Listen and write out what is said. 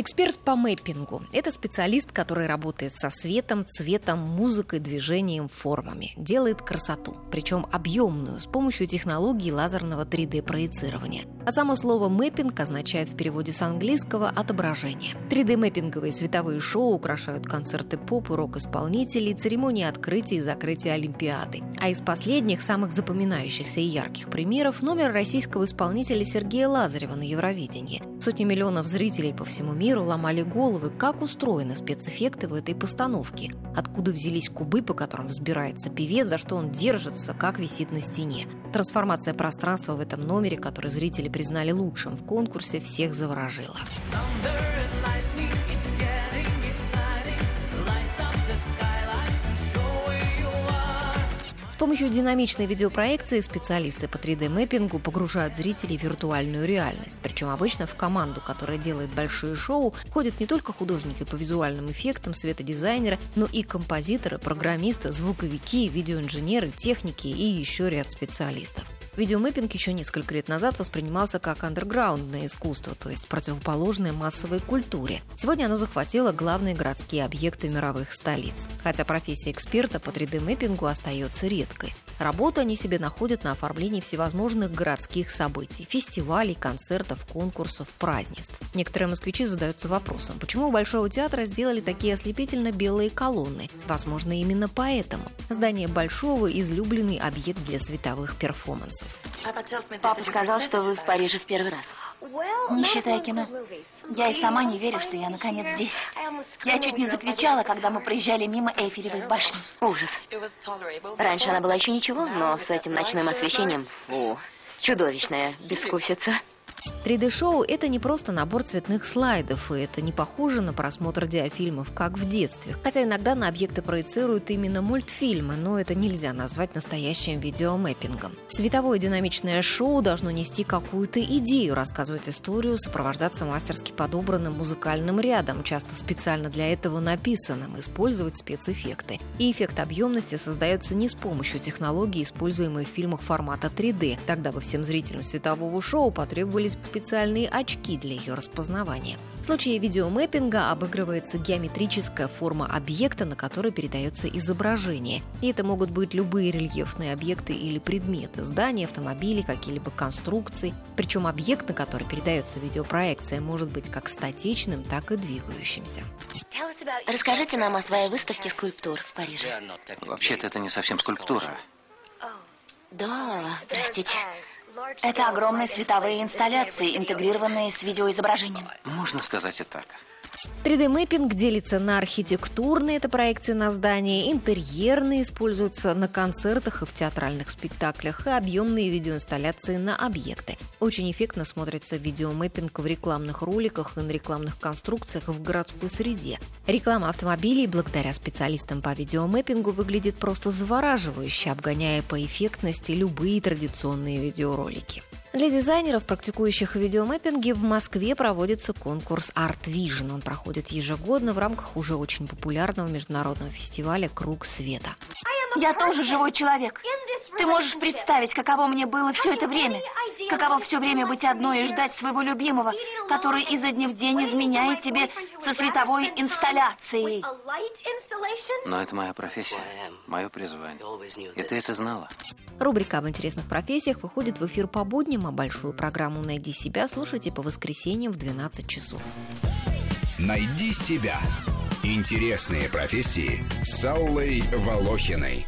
Эксперт по мэппингу – это специалист, который работает со светом, цветом, музыкой, движением, формами. Делает красоту, причем объемную, с помощью технологии лазерного 3D-проецирования. А само слово «мэппинг» означает в переводе с английского «отображение». 3D-мэппинговые световые шоу украшают концерты поп и рок-исполнителей, церемонии открытия и закрытия Олимпиады. А из последних, самых запоминающихся и ярких примеров – номер российского исполнителя Сергея Лазарева на Евровидении. Сотни миллионов зрителей по всему миру ломали головы, как устроены спецэффекты в этой постановке, откуда взялись кубы, по которым взбирается певец, за что он держится, как висит на стене. Трансформация пространства в этом номере, который зрители признали лучшим в конкурсе, всех заворожила. Помощью динамичной видеопроекции специалисты по 3D-мэппингу погружают зрителей в виртуальную реальность. Причем обычно в команду, которая делает большие шоу, входят не только художники по визуальным эффектам, светодизайнеры, но и композиторы, программисты, звуковики, видеоинженеры, техники и еще ряд специалистов. Видеомэппинг еще несколько лет назад воспринимался как андерграундное искусство, то есть противоположное массовой культуре. Сегодня оно захватило главные городские объекты мировых столиц. Хотя профессия эксперта по 3D-мэппингу остается редкой. Работу они себе находят на оформлении всевозможных городских событий, фестивалей, концертов, конкурсов, празднеств. Некоторые москвичи задаются вопросом, почему у Большого театра сделали такие ослепительно белые колонны? Возможно, именно поэтому. Здание Большого – излюбленный объект для световых перформансов. Папа сказал, что вы в Париже в первый раз. Не считая кино. Я и сама не верю, что я наконец здесь. Я чуть не закричала, когда мы проезжали мимо Эйфелевой башни. Ужас. Раньше она была еще ничего, но с этим ночным освещением, фу, чудовищная бескусица. 3D-шоу – это не просто набор цветных слайдов, и это не похоже на просмотр диафильмов, как в детстве. Хотя иногда на объекты проецируют именно мультфильмы, но это нельзя назвать настоящим видеомэппингом. Световое динамичное шоу должно нести какую-то идею, рассказывать историю, сопровождаться мастерски подобранным музыкальным рядом, часто специально для этого написанным, использовать спецэффекты. И эффект объемности создается не с помощью технологий, используемой в фильмах формата 3D. Тогда бы всем зрителям светового шоу потребовались появились специальные очки для ее распознавания. В случае видеомэппинга обыгрывается геометрическая форма объекта, на который передается изображение. И это могут быть любые рельефные объекты или предметы, здания, автомобили, какие-либо конструкции. Причем объект, на который передается видеопроекция, может быть как статичным, так и двигающимся. Расскажите нам о своей выставке скульптур в Париже. Вообще-то это не совсем скульптура. Да, простите. Это огромные световые инсталляции, интегрированные с видеоизображением. Можно сказать и так. 3D-мэппинг делится на архитектурные, это проекции на здания, интерьерные используются на концертах и в театральных спектаклях, и объемные видеоинсталляции на объекты. Очень эффектно смотрится видеомэппинг в рекламных роликах и на рекламных конструкциях в городской среде. Реклама автомобилей благодаря специалистам по видеомэппингу выглядит просто завораживающе, обгоняя по эффектности любые традиционные видеоролики. Для дизайнеров, практикующих видеомэппинги, в Москве проводится конкурс Art Vision. Он проходит ежегодно в рамках уже очень популярного международного фестиваля «Круг света». Я тоже живой человек. Ты можешь представить, каково мне было все это время? Каково все время быть одной и ждать своего любимого, который изо дня в день изменяет тебе со световой инсталляцией? Но это моя профессия, мое призвание. И ты это знала. Рубрика об интересных профессиях выходит в эфир по будням, а большую программу «Найди себя» слушайте по воскресеньям в 12 часов. «Найди себя» Интересные профессии с Аллой Волохиной.